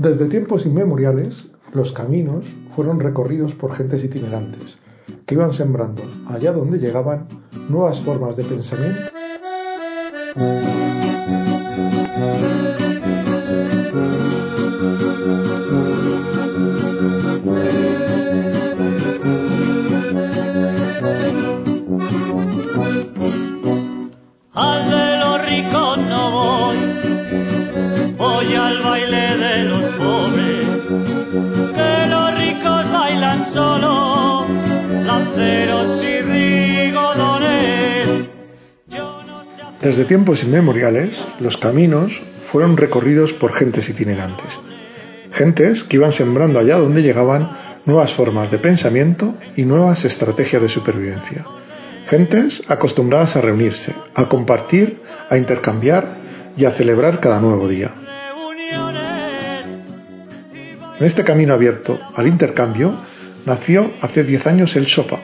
Desde tiempos inmemoriales, los caminos fueron recorridos por gentes itinerantes, que iban sembrando, allá donde llegaban, nuevas formas de pensamiento Desde tiempos inmemoriales, los caminos fueron recorridos por gentes itinerantes, gentes que iban sembrando allá donde llegaban nuevas formas de pensamiento y nuevas estrategias de supervivencia, gentes acostumbradas a reunirse, a compartir, a intercambiar y a celebrar cada nuevo día. En este camino abierto al intercambio nació hace 10 años el SOPA,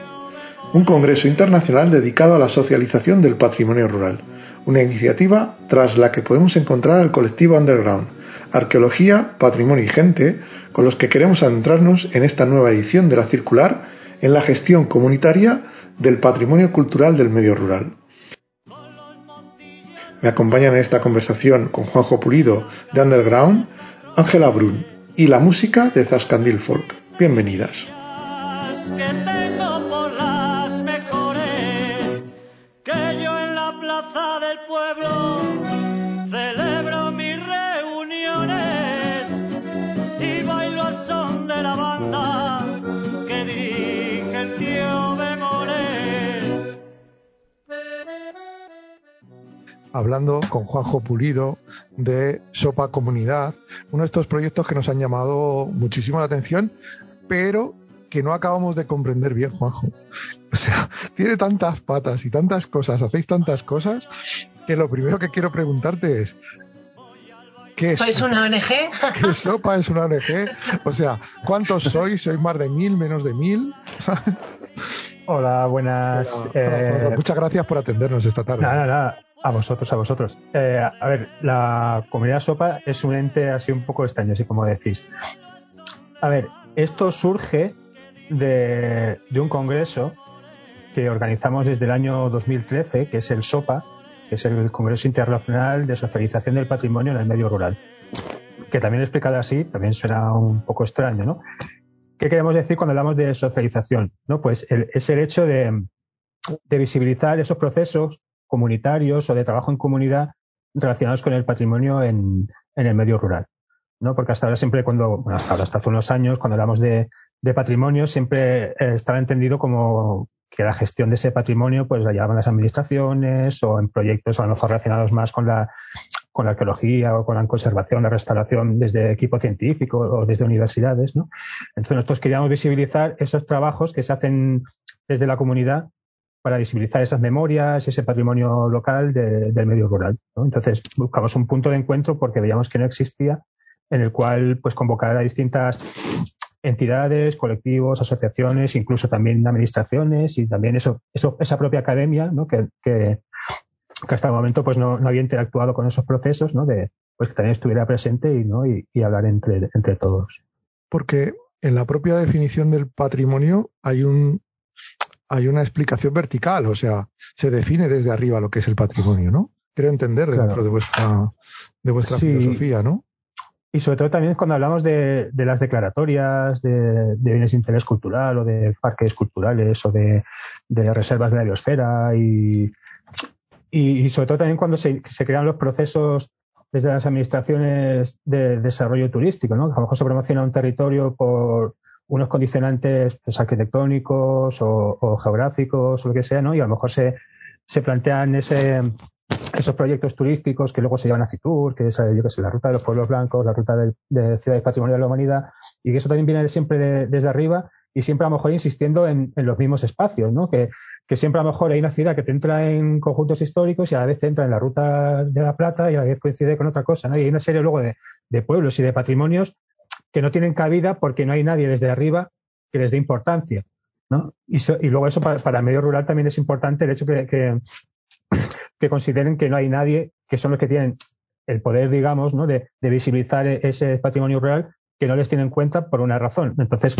un congreso internacional dedicado a la socialización del patrimonio rural, una iniciativa tras la que podemos encontrar al colectivo Underground, Arqueología, Patrimonio y Gente, con los que queremos adentrarnos en esta nueva edición de la circular en la gestión comunitaria del patrimonio cultural del medio rural. Me acompañan en esta conversación con Juanjo Pulido de Underground, Ángela Brun y la música de Zascandil Folk. Bienvenidas. Hablando con Juanjo Pulido de Sopa Comunidad, uno de estos proyectos que nos han llamado muchísimo la atención, pero que no acabamos de comprender bien, Juanjo. O sea, tiene tantas patas y tantas cosas, hacéis tantas cosas, que lo primero que quiero preguntarte es, ¿Qué es? ¿Sois una ONG? ¿Qué sopa es una ONG? O sea, ¿cuántos sois? ¿Sois más de mil, menos de mil? Hola, buenas. Eh, muchas gracias por atendernos esta tarde. Nada, nada. A vosotros, a vosotros. Eh, a ver, la comunidad SOPA es un ente así un poco extraño, así como decís. A ver, esto surge de, un congreso que organizamos desde el año 2013, que es el SOPA, es el Congreso Internacional de Socialización del Patrimonio en el Medio Rural. Que también explicado así, también suena un poco extraño, ¿no? ¿Qué queremos decir cuando hablamos de socialización? ¿No? Pues es el hecho de, de visibilizar esos procesos comunitarios o de trabajo en comunidad relacionados con el patrimonio en, el medio rural. ¿no? Porque hasta ahora siempre cuando, bueno, hasta ahora, hasta hace unos años, cuando hablamos de, patrimonio, siempre eh, estaba entendido como que la gestión de ese patrimonio pues la llevaban las administraciones o en proyectos a lo mejor relacionados más con la, con la arqueología o con la conservación, la restauración desde equipo científico o desde universidades, ¿no? Entonces nosotros queríamos visibilizar esos trabajos que se hacen desde la comunidad para visibilizar esas memorias, ese patrimonio local del medio rural. Entonces buscamos un punto de encuentro porque veíamos que no existía en el cual pues convocar a distintas entidades, colectivos, asociaciones, incluso también administraciones y también eso, eso esa propia academia ¿no? que, que, hasta el momento pues no, no, había interactuado con esos procesos, ¿no? de pues que también estuviera presente y, ¿no? y, y hablar entre, entre todos. Porque en la propia definición del patrimonio hay un, hay una explicación vertical, o sea, se define desde arriba lo que es el patrimonio, ¿no? Quiero entender dentro de vuestra, de vuestra filosofía, ¿no? Y sobre todo también cuando hablamos de, las declaratorias de, bienes de interés cultural o de parques culturales o de, reservas de la biosfera y, y, sobre todo también cuando se, crean los procesos desde las administraciones de desarrollo turístico, ¿no? A lo mejor se promociona un territorio por, unos condicionantes pues, arquitectónicos o, geográficos o lo que sea, ¿no? Y a lo mejor se, se plantean ese, esos proyectos turísticos que luego se llevan a que es, yo que sé, la ruta de los pueblos blancos, la ruta de, de ciudades patrimonio de la humanidad, y que eso también viene siempre desde arriba y siempre a lo mejor insistiendo en, los mismos espacios, ¿no? Que, que siempre a lo mejor hay una ciudad que te entra en conjuntos históricos y a la vez te entra en la ruta de la plata y a la vez coincide con otra cosa, ¿no? Y hay una serie luego de, de pueblos y de patrimonios que no tienen cabida porque no hay nadie desde arriba que les dé importancia. ¿no? Y, luego eso para, el medio rural también es importante el hecho que, que, consideren que no hay nadie, que son los que tienen el poder, digamos, ¿no? de, visibilizar ese patrimonio rural que no les tiene en cuenta por una razón. Entonces,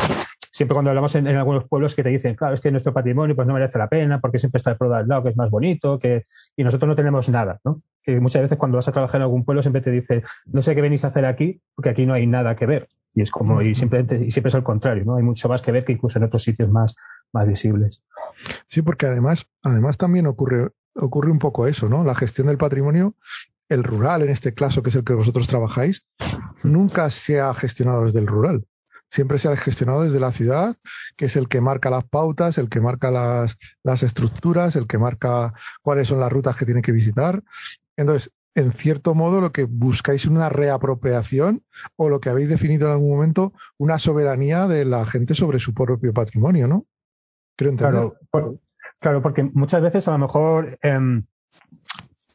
siempre cuando hablamos en, algunos pueblos que te dicen, claro, es que nuestro patrimonio pues no merece la pena porque siempre está el pueblo al lado que es más bonito, que y nosotros no tenemos nada, ¿no? Que muchas veces cuando vas a trabajar en algún pueblo siempre te dice, no sé qué venís a hacer aquí porque aquí no hay nada que ver. Y es como, y siempre, y siempre es al contrario, ¿no? Hay mucho más que ver que incluso en otros sitios más, más visibles. Sí, porque además, además también ocurre, ocurre un poco eso, ¿no? La gestión del patrimonio el rural, en este caso, que es el que vosotros trabajáis, nunca se ha gestionado desde el rural. Siempre se ha gestionado desde la ciudad, que es el que marca las pautas, el que marca las, las estructuras, el que marca cuáles son las rutas que tiene que visitar. Entonces, en cierto modo, lo que buscáis es una reapropiación o lo que habéis definido en algún momento, una soberanía de la gente sobre su propio patrimonio, ¿no? Claro, claro porque muchas veces a lo mejor em,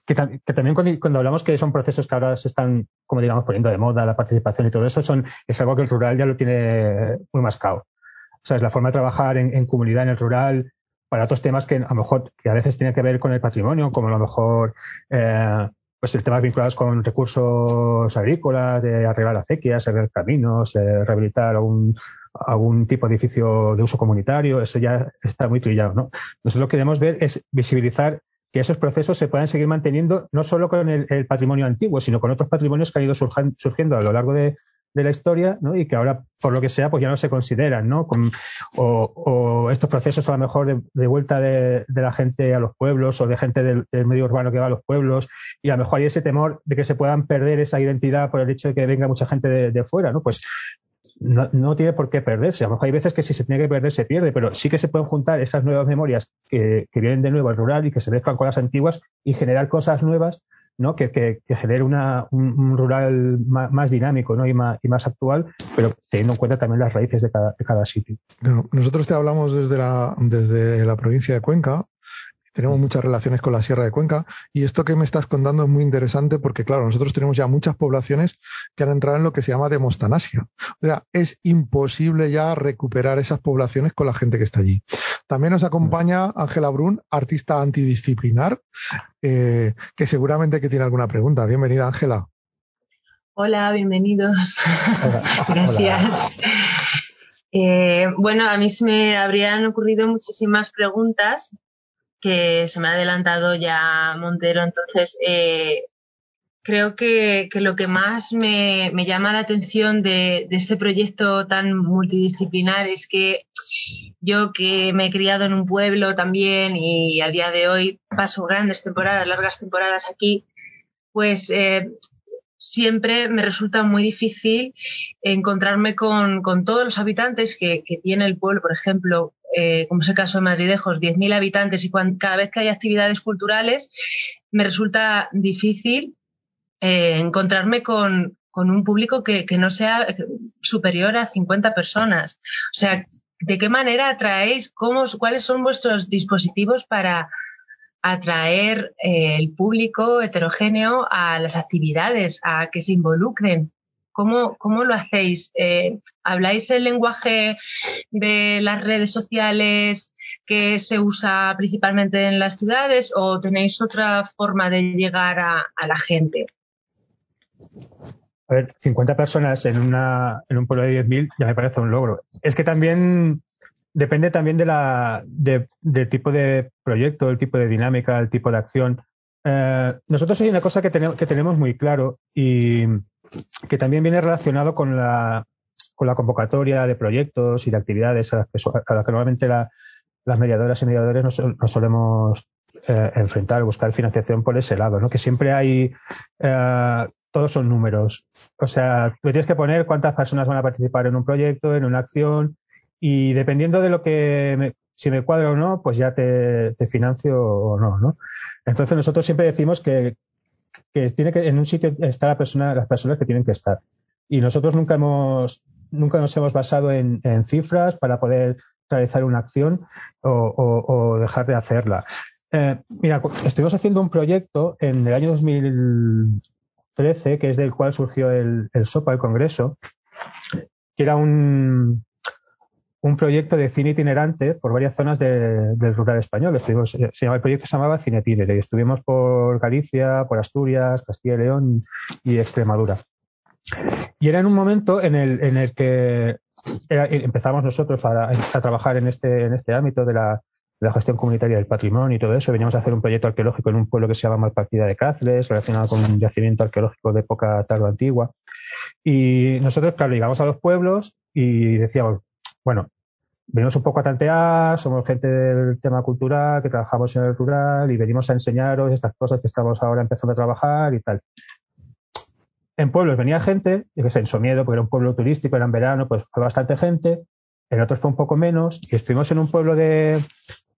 que, también cuando, hablamos que son procesos que ahora se están, como digamos, poniendo de moda, la participación y todo eso, son, es algo que el rural ya lo tiene muy mascado. O sea, es la forma de trabajar en, comunidad, en el rural, para otros temas que a lo mejor, que a veces tienen que ver con el patrimonio, como a lo mejor, eh, pues el temas vinculados con recursos agrícolas, de arreglar acequias, arreglar caminos, rehabilitar algún, algún tipo de edificio de uso comunitario, eso ya está muy trillado, ¿no? Nosotros lo que queremos ver es visibilizar que esos procesos se puedan seguir manteniendo no solo con el, patrimonio antiguo, sino con otros patrimonios que han ido surgiendo a lo largo de, la historia ¿no? y que ahora, por lo que sea, pues ya no se consideran, ¿no? o, estos procesos a lo mejor de, vuelta de, la gente a los pueblos o de gente del, medio urbano que va a los pueblos y a lo mejor hay ese temor de que se puedan perder esa identidad por el hecho de que venga mucha gente de, fuera, ¿no? Pues no, tiene por qué perderse. A lo mejor hay veces que si se tiene que perder se pierde, pero sí que se pueden juntar esas nuevas memorias que, vienen de nuevo al rural y que se mezclan con las antiguas y generar cosas nuevas ¿no? que, que, genere una, un, rural más, dinámico ¿no? y, más, y más actual, pero teniendo en cuenta también las raíces de cada, de cada sitio. nosotros te hablamos desde la, desde la provincia de Cuenca, tenemos muchas relaciones con la Sierra de Cuenca y esto que me estás contando es muy interesante porque, claro, nosotros tenemos ya muchas poblaciones que han entrado en lo que se llama demostanasia. O sea, es imposible ya recuperar esas poblaciones con la gente que está allí. También nos acompaña Ángela Brun, artista antidisciplinar, eh, que seguramente que tiene alguna pregunta. Bienvenida, Ángela. Hola, bienvenidos. Gracias. Eh, bueno, a mí se me habrían ocurrido muchísimas preguntas, que se me ha adelantado ya Montero. Entonces, eh, creo que, lo que más me, llama la atención de, este proyecto tan multidisciplinar es que yo que me he criado en un pueblo también y a día de hoy paso grandes temporadas, largas temporadas aquí, pues eh, siempre me resulta muy difícil encontrarme con, todos los habitantes que, tiene el pueblo, por ejemplo, eh, como es el caso de Madridejos, 10.000 habitantes y cada vez que hay actividades culturales, me resulta difícil eh, encontrarme con, un público que, no sea superior a 50 personas. O sea, ¿de qué manera atraéis? Cómo, ¿Cuáles son vuestros dispositivos para atraer eh, el público heterogéneo a las actividades, a que se involucren. ¿Cómo, cómo lo hacéis? Eh, ¿Habláis el lenguaje de las redes sociales que se usa principalmente en las ciudades o tenéis otra forma de llegar a, la gente? A ver, 50 personas en, una, en un pueblo de 10.000 ya me parece un logro. Es que también depende también de la, de, del tipo de proyecto, el tipo de dinámica, el tipo de acción. Eh, nosotros hay una cosa que tenemos, que tenemos muy claro y que también viene relacionado con la, con la convocatoria de proyectos y de actividades a las que, que normalmente las mediadoras y mediadores nos, solemos eh, enfrentar, buscar financiación por ese lado, ¿no? Que siempre hay, eh, todos son números. O sea, tú tienes que poner cuántas personas van a participar en un proyecto, en una acción, y dependiendo de lo que si me cuadra o no, pues ya te, financio o no, ¿no? Entonces nosotros siempre decimos que, tiene que en un sitio está la persona, las personas que tienen que estar. Y nosotros nunca hemos, nunca nos hemos basado en, cifras para poder realizar una acción o, dejar de hacerla. Eh, mira, estuvimos haciendo un proyecto en el año 2013, que es del cual surgió el, el SOPA, el Congreso, que era un, un proyecto de cine itinerante por varias zonas del rural español. Estuvimos, eh, el proyecto se llamaba Cinetínere y estuvimos por Galicia, por Asturias, Castilla y León y Extremadura. Y era en un momento en el, en el que empezamos nosotros a, trabajar en este, en este ámbito de la, la gestión comunitaria del patrimonio y todo eso. Veníamos a hacer un proyecto arqueológico en un pueblo que se llama Malpartida de Cáceres, relacionado con un yacimiento arqueológico de época tardo antigua. Y nosotros, claro, llegamos a los pueblos y decíamos, bueno, venimos un poco a tantear, somos gente del tema cultural, que trabajamos en el rural y venimos a enseñaros estas cosas que estamos ahora empezando a trabajar y tal. En pueblos venía gente, yo que sé, en Somiedo, porque era un pueblo turístico, era en verano, pues fue bastante gente. En otros fue un poco menos. Y estuvimos en un pueblo de,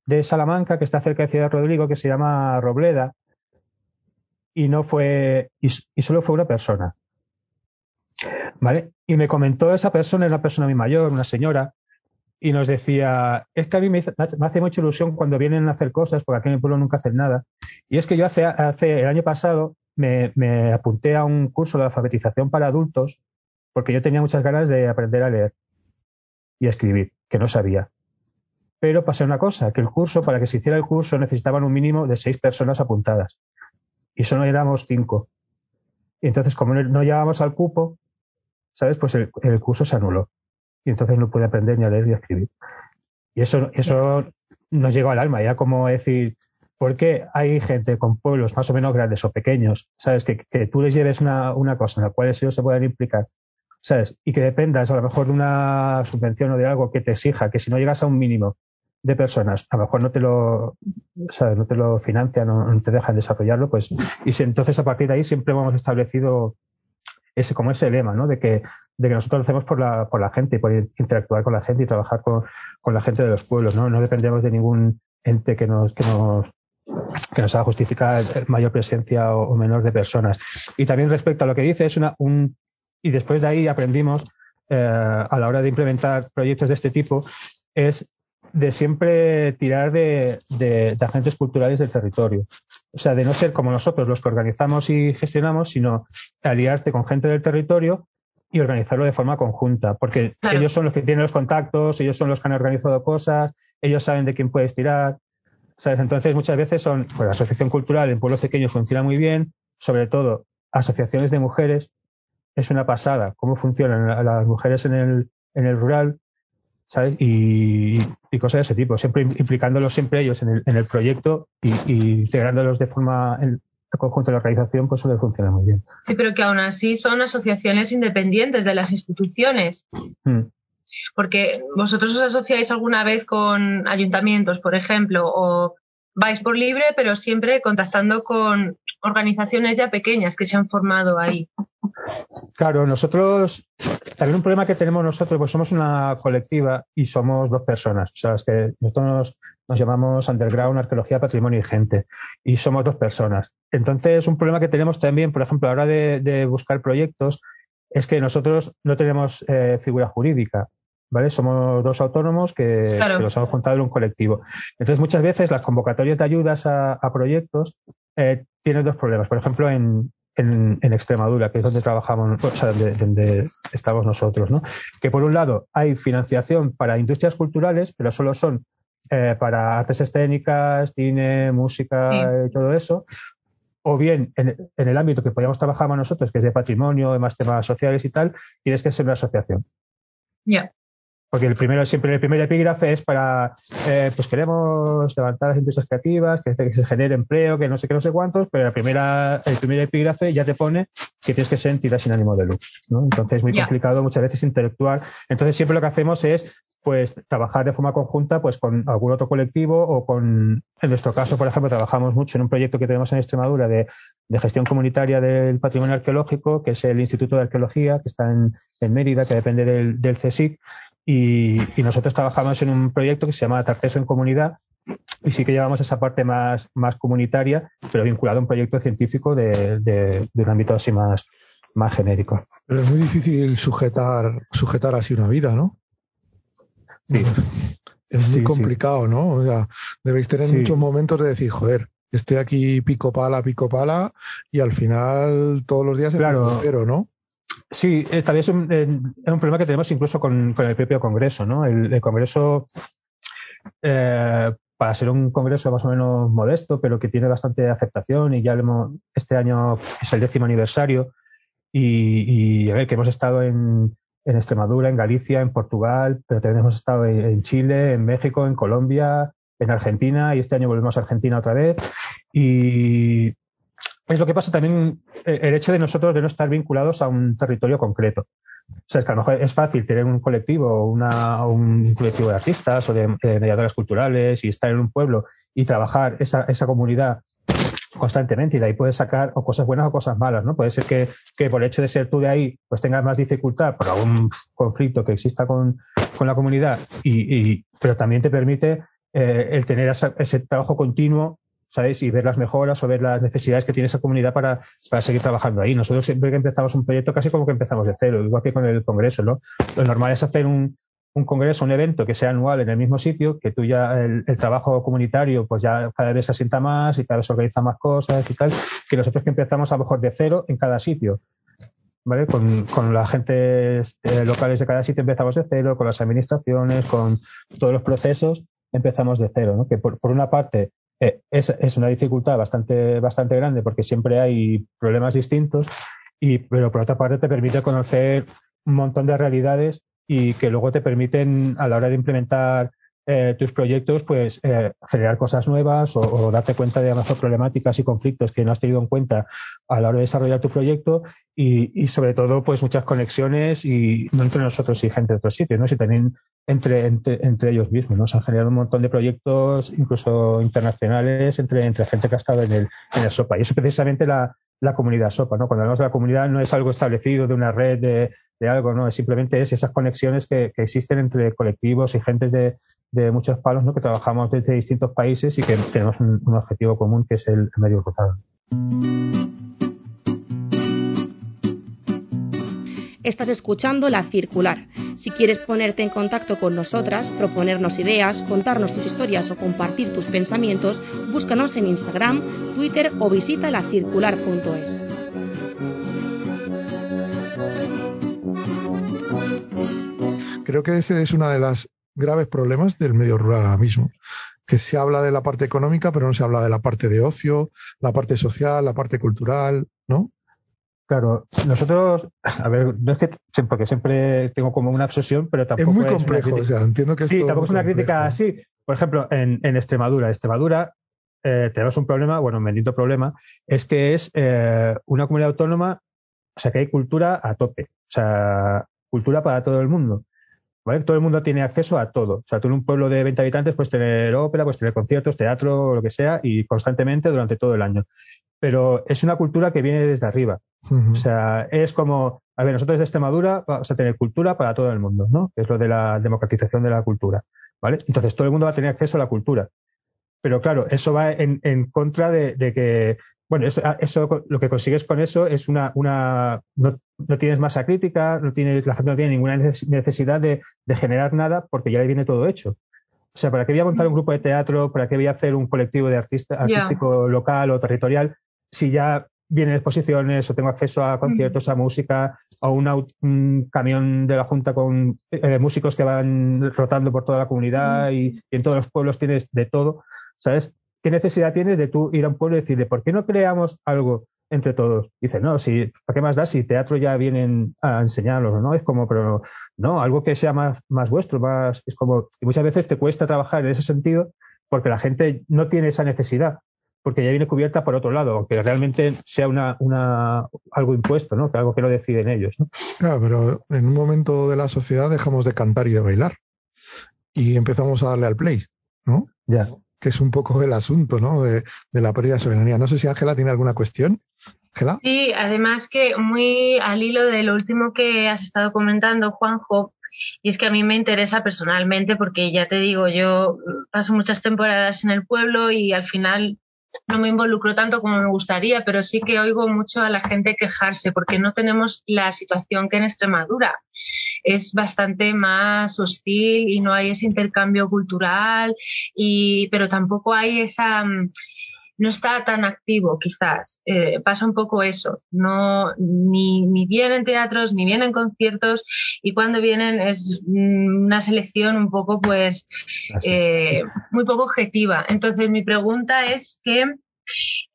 de Salamanca, que está cerca de Ciudad Rodrigo, que se llama Robleda, y no fue, y, solo fue una persona. ¿Vale? Y me comentó esa persona, era una persona muy mayor, una señora, y nos decía, es que a mí me, hace mucha ilusión cuando vienen a hacer cosas, porque aquí en el pueblo nunca hacen nada. Y es que yo hace, hace el año pasado me, me apunté a un curso de alfabetización para adultos, porque yo tenía muchas ganas de aprender a leer y a escribir, que no sabía. Pero pasó una cosa, que el curso, para que se hiciera el curso, necesitaban un mínimo de seis personas apuntadas. Y solo éramos cinco. Entonces, como no llegábamos al cupo, ¿sabes? Pues el, curso se anuló. Y entonces no pude aprender ni a leer ni a escribir. Y eso, eso nos llegó al alma, ya como decir, ¿por qué hay gente con pueblos más o menos grandes o pequeños, ¿sabes? Que, que tú les lleves una, una cosa en la cual ellos se puedan implicar, ¿sabes? Y que dependas a lo mejor de una subvención o de algo que te exija, que si no llegas a un mínimo de personas, a lo mejor no te lo, ¿sabes? no te lo financian, no, no te dejan desarrollarlo, pues, y si, entonces a partir de ahí siempre hemos establecido ese, como ese lema, ¿no? De que, de que nosotros lo hacemos por la, por la gente, por interactuar con la gente y trabajar con, con la gente de los pueblos, ¿no? No dependemos de ningún ente que nos, que nos, que nos haga justificar mayor presencia o, o, menor de personas. Y también respecto a lo que dice, es una, un, y después de ahí aprendimos, eh, a la hora de implementar proyectos de este tipo, es de siempre tirar de, de, de, agentes culturales del territorio. O sea, de no ser como nosotros los que organizamos y gestionamos, sino aliarte con gente del territorio y organizarlo de forma conjunta, porque claro. ellos son los que tienen los contactos, ellos son los que han organizado cosas, ellos saben de quién puedes tirar. ¿sabes? Entonces, muchas veces son, pues la asociación cultural en pueblos pequeños funciona muy bien, sobre todo asociaciones de mujeres, es una pasada cómo funcionan las mujeres en el, en el rural, ¿sabes? Y, y, cosas de ese tipo, siempre implicándolos siempre ellos en el, en el proyecto y, y, integrándolos de forma en el conjunto de la organización, pues suele funcionar muy bien. Sí, pero que aún así son asociaciones independientes de las instituciones. Hmm. Porque vosotros os asociáis alguna vez con ayuntamientos, por ejemplo, o vais por libre, pero siempre contactando con organizaciones ya pequeñas que se han formado ahí. Claro, nosotros, también un problema que tenemos nosotros, pues somos una colectiva y somos dos personas. O sea, es que nosotros nos, llamamos Underground, Arqueología, Patrimonio y Gente. Y somos dos personas. Entonces, un problema que tenemos también, por ejemplo, a la hora de, de buscar proyectos, es que nosotros no tenemos eh, figura jurídica. ¿Vale? Somos dos autónomos que, claro. que, los hemos juntado en un colectivo. Entonces, muchas veces las convocatorias de ayudas a, a proyectos eh, tienen dos problemas. Por ejemplo, en, en, en, Extremadura, que es donde trabajamos, o sea, donde, donde, estamos nosotros, ¿no? Que por un lado hay financiación para industrias culturales, pero solo son eh, para artes escénicas, cine, música sí. y todo eso. O bien en, en, el ámbito que podíamos trabajar más nosotros, que es de patrimonio, de más temas sociales y tal, tienes que ser una asociación. Ya. Yeah. Porque el primero, siempre el primer epígrafe es para, eh, pues queremos levantar las industrias creativas, que, que, se genere empleo, que no sé qué, no sé cuántos, pero la primera, el primer epígrafe ya te pone que tienes que ser entidad sin ánimo de lucro, ¿no? Entonces es muy yeah. complicado muchas veces intelectual. Entonces siempre lo que hacemos es, pues, trabajar de forma conjunta, pues, con algún otro colectivo o con, en nuestro caso, por ejemplo, trabajamos mucho en un proyecto que tenemos en Extremadura de, de gestión comunitaria del patrimonio arqueológico, que es el Instituto de Arqueología, que está en, en Mérida, que depende del, del CSIC, y, y, nosotros trabajamos en un proyecto que se llama Tarteso en Comunidad y sí que llevamos esa parte más, más comunitaria, pero vinculado a un proyecto científico de, de, de un ámbito así más, más genérico. Pero es muy difícil sujetar, sujetar así una vida, ¿no? Sí. Es muy sí, complicado, sí. ¿no? O sea, debéis tener sí. muchos momentos de decir, joder, estoy aquí pico pala, pico pala, y al final todos los días claro. es cero, ¿no? Sí, eh, también es un, un, problema que tenemos incluso con, el propio Congreso, ¿no? El, Congreso, para ser un Congreso más o menos modesto, pero que tiene bastante aceptación y ya este año es el décimo aniversario y, a ver, que hemos estado en, en Extremadura, en Galicia, en Portugal, pero también hemos estado en, Chile, en México, en Colombia, en Argentina y este año volvemos a Argentina otra vez. Y es lo que pasa también eh, el hecho de nosotros de no estar vinculados a un territorio concreto. O sea, es que a lo mejor es fácil tener un colectivo, una, un colectivo de artistas o de, de mediadoras culturales y estar en un pueblo y trabajar esa, esa comunidad constantemente y de ahí puedes sacar o cosas buenas o cosas malas, ¿no? Puede ser que, que por el hecho de ser tú de ahí, pues tengas más dificultad por algún conflicto que exista con, con la comunidad, y, y, pero también te permite eh, el tener ese trabajo continuo, ¿sabes? Y ver las mejoras o ver las necesidades que tiene esa comunidad para, para seguir trabajando ahí. Nosotros siempre que empezamos un proyecto casi como que empezamos de cero, igual que con el Congreso, ¿no? Lo normal es hacer un, un congreso, un evento que sea anual en el mismo sitio, que tú ya el, trabajo comunitario pues ya cada vez se asienta más y cada vez se organiza más cosas y tal, que nosotros que empezamos a lo mejor de cero en cada sitio. ¿Vale? Con, con las agentes eh, locales de cada sitio empezamos de cero, con las administraciones, con todos los procesos empezamos de cero, ¿no? Que por, por una parte eh, es, es, una dificultad bastante, bastante grande porque siempre hay problemas distintos, y, pero por otra parte te permite conocer un montón de realidades y que luego te permiten a la hora de implementar eh, tus proyectos, pues eh, generar cosas nuevas o, darte cuenta de más problemáticas y conflictos que no has tenido en cuenta a la hora de desarrollar tu proyecto y, sobre todo, pues muchas conexiones y no entre nosotros y gente de otros sitios, ¿no? sino también entre, entre, ellos mismos, ¿no? Se han generado un montón de proyectos, incluso internacionales, entre, entre gente que ha estado en el, en el SOPA. Y eso precisamente la, la comunidad SOPA, ¿no? Cuando hablamos de la comunidad no es algo establecido de una red de, de algo, ¿no? Es simplemente es esas conexiones que, que existen entre colectivos y gentes de, de, muchos palos, ¿no? Que trabajamos desde distintos países y que tenemos un, un objetivo común que es el, medio rural. Estás escuchando La Circular. Si quieres ponerte en contacto con nosotras, proponernos ideas, contarnos tus historias o compartir tus pensamientos, búscanos en Instagram, Twitter o visita lacircular.es. Creo que ese es uno de los graves problemas del medio rural ahora mismo que se habla de la parte económica, pero no se habla de la parte de ocio, la parte social, la parte cultural, ¿no? Claro, nosotros, a ver, no es que, porque siempre tengo como una obsesión, pero tampoco es muy complejo, o sea, entiendo que Sí, tampoco es una crítica así. Por ejemplo, en, en Extremadura, Extremadura eh, tenemos un problema, bueno, un bendito problema, es que es eh, una comunidad autónoma, o sea, que hay cultura a tope, o sea, cultura para todo el mundo. ¿Vale? Todo el mundo tiene acceso a todo. O sea, tú en un pueblo de 20 habitantes puedes tener ópera, puedes tener conciertos, teatro, lo que sea, y constantemente durante todo el año. Pero es una cultura que viene desde arriba. O sea, es como, a ver, nosotros de Extremadura vamos a tener cultura para todo el mundo, ¿no? Es lo de la democratización de la cultura, ¿vale? Entonces todo el mundo va a tener acceso a la cultura. Pero claro, eso va en, en contra de, de, que, bueno, eso, eso, lo que consigues con eso es una, una no, no, tienes masa crítica, no tienes, la gente no tiene ninguna necesidad de, de generar nada porque ya le viene todo hecho. O sea, ¿para qué voy a montar un grupo de teatro? ¿Para qué voy a hacer un colectivo de artista, artístico local o territorial? Si ya vienen exposiciones o tengo acceso a conciertos, a música, o un camión de la Junta con eh, músicos que van rotando por toda la comunidad y, en todos los pueblos tienes de todo, ¿sabes? ¿Qué necesidad tienes de tú ir a un pueblo y decirle, ¿por qué no creamos algo entre todos? Dice, no, si, ¿para qué más da si teatro ya vienen a enseñarlos, ¿no? Es como, pero no, algo que sea más, más vuestro, más, es como, y muchas veces te cuesta trabajar en ese sentido porque la gente no tiene esa necesidad porque ya viene cubierta por otro lado, aunque realmente sea una, una, algo impuesto, ¿no? Que algo que lo deciden ellos, ¿no? Claro, pero en un momento de la sociedad dejamos de cantar y de bailar y empezamos a darle al play, ¿no? Ya. Que es un poco el asunto, ¿no? De, de la pérdida de soberanía. No sé si Ángela tiene alguna cuestión. Ángela. Sí, además que muy al hilo de lo último que has estado comentando, Juanjo, y es que a mí me interesa personalmente porque ya te digo, yo paso muchas temporadas en el pueblo y al final no me involucro tanto como me gustaría, pero sí que oigo mucho a la gente quejarse porque no tenemos la situación que en Extremadura. Es bastante más hostil y no hay ese intercambio cultural, y, pero tampoco hay esa, no está tan activo, quizás. Eh, pasa un poco eso. No, ni, ni vienen teatros, ni vienen conciertos, y cuando vienen es mm, una selección un poco, pues, eh, muy poco objetiva. Entonces, mi pregunta es que,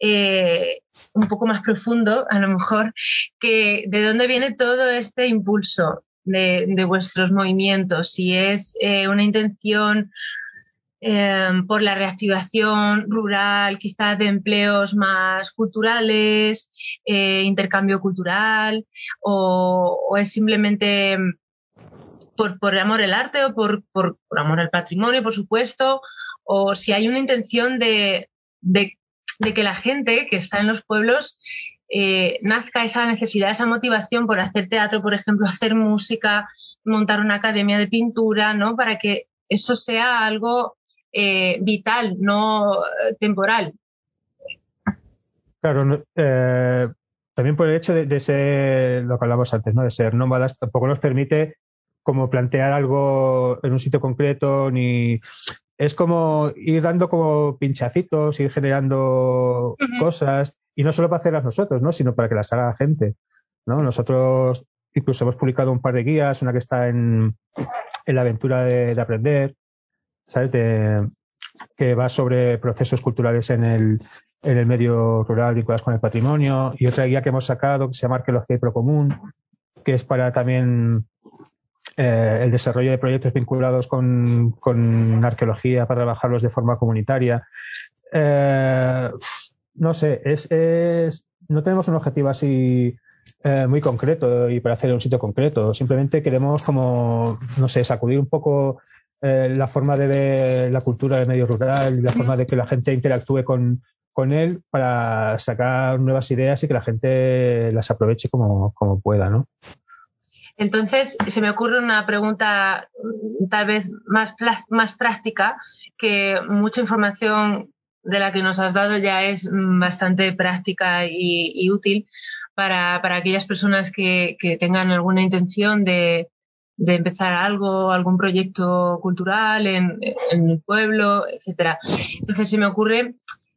eh, un poco más profundo, a lo mejor, que de dónde viene todo este impulso de, de vuestros movimientos, si es una intención Em, por la reactivación rural, quizás de empleos más culturales, eh, intercambio cultural, o, es simplemente em, por, por, amor al arte o por, por, por, amor al patrimonio, por supuesto, o si hay una intención de, de, de que la gente que está en los pueblos eh, nazca esa necesidad, esa motivación por hacer teatro, por ejemplo, hacer música, montar una academia de pintura, ¿no? Para que eso sea algo eh, vital, no eh, temporal. Claro, eh, también por el hecho de, ser, lo que hablamos antes, ¿no? de ser nómadas, tampoco nos permite como plantear algo en un sitio concreto, ni es como ir dando como pinchacitos, ir generando cosas, y no solo para hacerlas nosotros, ¿no? sino para que las haga la gente. ¿no? Nosotros incluso hemos publicado un par de guías, una que está en, en la aventura de aprender, ¿sabes? Que va sobre procesos culturales en el, en el medio rural vinculados con el patrimonio, y otra guía que hemos sacado que se llama Arqueología y Procomún, que es para también eh, el desarrollo de proyectos vinculados con, con, arqueología para trabajarlos de forma comunitaria. Eh, no sé, es, es, no tenemos un objetivo así eh, muy concreto y para hacer un sitio concreto. Simplemente queremos como, no sé, sacudir un poco eh, la forma de ver la cultura del medio rural la forma de que la gente interactúe con, con él para sacar nuevas ideas y que la gente las aproveche como, como pueda, ¿no? Entonces, se me ocurre una pregunta mm, tal vez más, más práctica, que mucha información de la que nos has dado ya es mm, bastante práctica y, y útil para, para, aquellas personas que, que tengan alguna intención de, de empezar algo, algún proyecto cultural en, en el pueblo, etcétera. Entonces se me ocurre,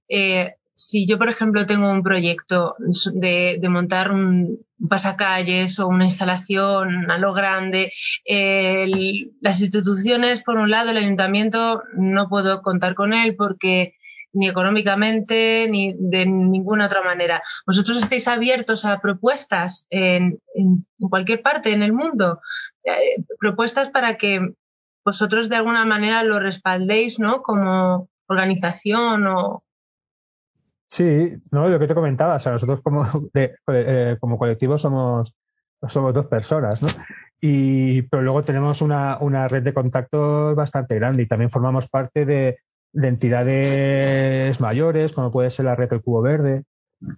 eh, si yo, por ejemplo, tengo un proyecto de, de montar un pasacalles o una instalación a lo grande, el, las instituciones, por un lado, el ayuntamiento, no puedo contar con él porque ni económicamente ni de ninguna otra manera. ¿Vosotros estáis abiertos a propuestas en, en cualquier parte en el mundo? Eh, propuestas para que vosotros de alguna manera lo respaldéis, ¿no? Como organización o... Sí, no, lo que te comentaba, o sea, nosotros como, eh, como colectivo somos, somos dos personas, ¿no? Y, pero luego tenemos una, una red de contactos bastante grande y también formamos parte de, de entidades mayores, como puede ser la red del Cubo Verde,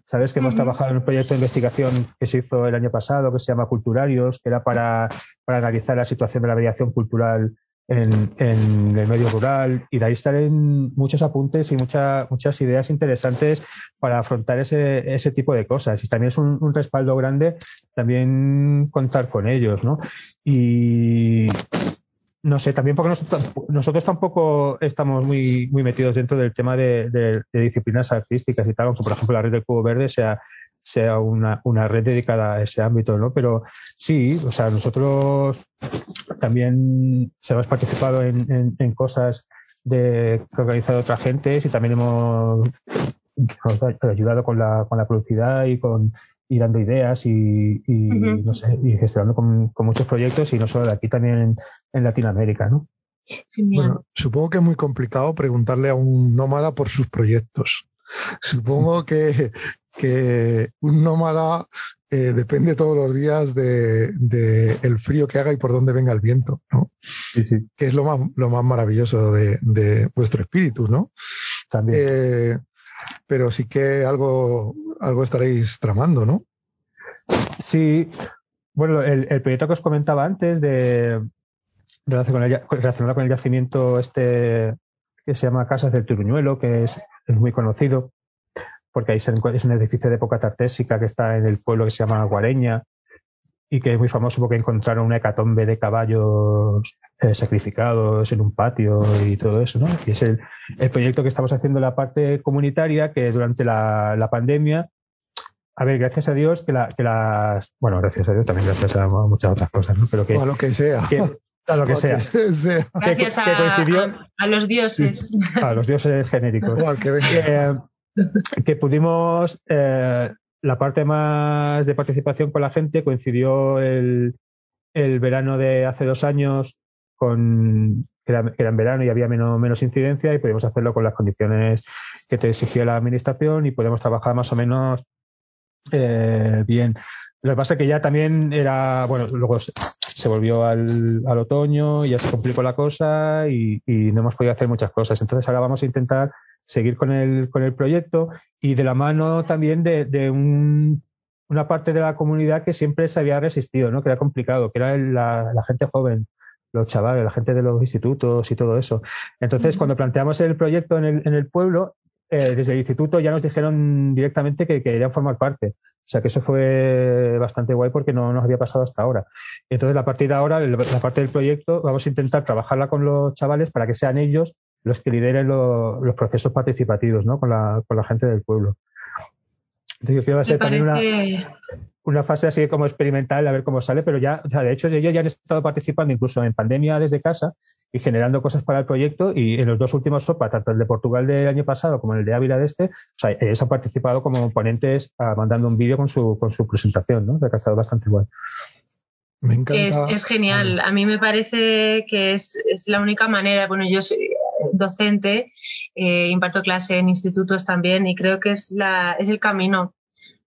Sabes que hemos trabajado en un proyecto de investigación que se hizo el año pasado, que se llama Culturarios, que era para, para analizar la situación de la mediación cultural en, en, el medio rural y de ahí salen muchos apuntes y mucha, muchas ideas interesantes para afrontar ese, ese tipo de cosas. Y también es un, un respaldo grande también contar con ellos, ¿no? Y, no sé, también porque nosotros, tampoco estamos muy, muy metidos dentro del tema de, disciplinas artísticas y tal, aunque por ejemplo la red del Cubo Verde sea, sea una, una red dedicada a ese ámbito, ¿no? Pero sí, o sea, nosotros también hemos participado en, en, cosas de, que ha organizado otra gente y también hemos ayudado con la, con la publicidad y con, y dando ideas y, no sé, y gestionando con, muchos proyectos y no solo de aquí, también en, Latinoamérica, ¿no? Bueno, supongo que es muy complicado preguntarle a un nómada por sus proyectos. Supongo que, que un nómada eh, depende todos los días de, de, el frío que haga y por dónde venga el viento, ¿no? Sí, sí. Que es lo más, lo más maravilloso de, de vuestro espíritu, ¿no? También. Eh, pero sí que algo, algo estaréis tramando, ¿no? Sí, bueno, el, proyecto que os comentaba antes de relacionado con el yacimiento este que se llama Casas del Turuñuelo, que es, muy conocido, porque ahí es un edificio de época tartésica que está en el pueblo que se llama Guareña y que es muy famoso porque encontraron una hecatombe de caballos eh, sacrificados en un patio y todo eso, ¿no? Y es el, proyecto que estamos haciendo en la parte comunitaria que durante la, pandemia, a ver, gracias a Dios que, la, que las, bueno, gracias a Dios también gracias a muchas otras cosas, ¿no? Pero que, a lo que sea. a lo que sea. Gracias a, los dioses. A los dioses genéricos. que, que pudimos, eh, la parte más de participación con la gente coincidió el, el verano de hace dos años con que era, en verano y había menos, menos incidencia y pudimos hacerlo con las condiciones que te exigía la administración y podemos trabajar más o menos eh, bien. Lo que pasa es que ya también era, bueno, luego se volvió al, al otoño, y ya se complicó la cosa y, y, no hemos podido hacer muchas cosas. Entonces ahora vamos a intentar seguir con el, con el proyecto y de la mano también de, de un, una parte de la comunidad que siempre se había resistido, ¿no? que era complicado, que era la, la gente joven los chavales, la gente de los institutos y todo eso. Entonces, cuando planteamos el proyecto en el, en el pueblo, eh, desde el instituto ya nos dijeron directamente que, querían formar parte. O sea que eso fue bastante guay porque no nos había pasado hasta ahora. Entonces, a partir de ahora, la parte del proyecto, vamos a intentar trabajarla con los chavales para que sean ellos los que lideren los procesos participativos, ¿no? Con la, con la gente del pueblo. Creo que va a ser también una, una fase así como experimental a ver cómo sale, pero ya, o sea, de hecho ellos ya han estado participando incluso en pandemia desde casa y generando cosas para el proyecto y en los dos últimos SOPA, tanto el de Portugal del año pasado como el de Ávila de este, o sea, ellos han participado como ponentes ah, mandando un vídeo con su, con su presentación, ¿no? Que ha estado bastante igual. Me encanta. Es, genial. A mí me parece que es, es, la única manera. Bueno, yo soy docente, eh, imparto clase en institutos también y creo que es, la, es el camino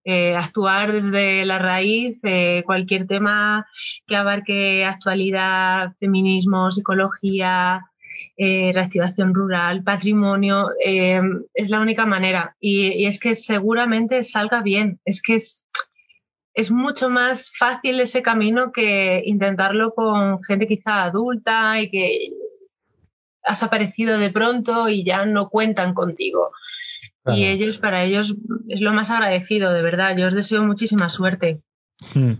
eh, actuar desde la raíz, eh, cualquier tema que abarque actualidad, feminismo, psicología, eh, reactivación rural, patrimonio, es la única manera. Y, es que seguramente salga bien. Es que es, es mucho más fácil ese camino que intentarlo con gente quizá adulta y que has aparecido de pronto y ya no cuentan contigo. Y ellos, para ellos, es lo más agradecido, de verdad. Yo os deseo muchísima suerte. Hmm.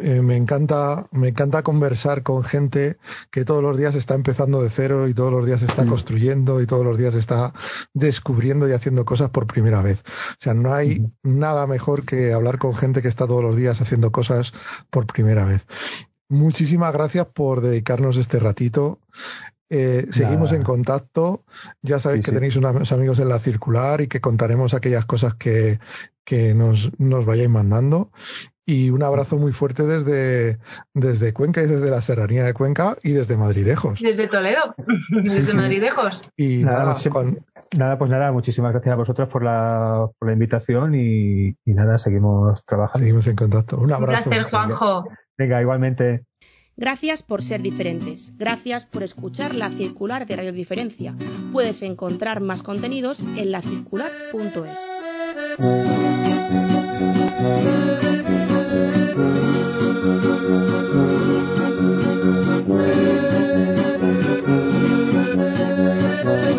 Eh, me encanta, me encanta conversar con gente que todos los días está empezando de cero y todos los días está hmm. construyendo y todos los días está descubriendo y haciendo cosas por primera vez. O sea, no hay hmm. nada mejor que hablar con gente que está todos los días haciendo cosas por primera vez. Muchísimas gracias por dedicarnos este ratito. Eh, seguimos en contacto. Ya sabéis que tenéis unos amigos en la circular y que contaremos aquellas cosas que, que nos, nos vayáis mandando. Y un abrazo muy fuerte desde, desde Cuenca y desde la Serranía de Cuenca y desde Madridejos. Desde Toledo, desde Madridejos. Y nada, nada, pues nada, muchísimas gracias a vosotros por la, por la invitación y, nada, seguimos trabajando. Seguimos en contacto. Un abrazo. Un placer, Juanjo. Venga, igualmente. Gracias por ser diferentes. Gracias por escuchar la circular de Radio Diferencia. Puedes encontrar más contenidos en lacircular.es. foi.